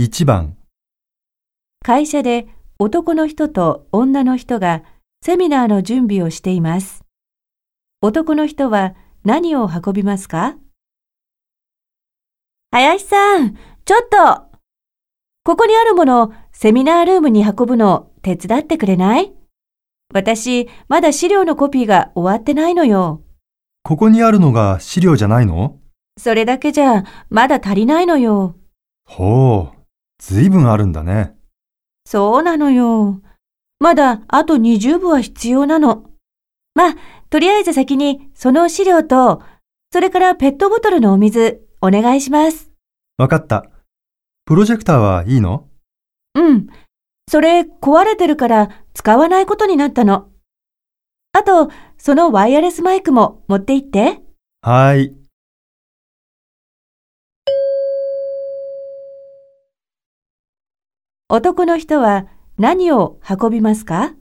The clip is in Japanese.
1番、会社で男の人と女の人がセミナーの準備をしています。男の人は何を運びますか？林さん、ちょっとここにあるものをセミナールームに運ぶのを手伝ってくれない？私、まだ資料のコピーが終わってないのよ。ここにあるのが資料じゃないの？それだけじゃまだ足りないのよ。ほう、ずいぶんあるんだね。そうなのよ。まだあと20部は必要なの。まあ、とりあえず先にその資料と、それからペットボトルのお水、お願いします。わかった。プロジェクターはいいの？うん。それ壊れてるから使わないことになったの。あと、そのワイヤレスマイクも持って行って。はーい。男の人は何を運びますか？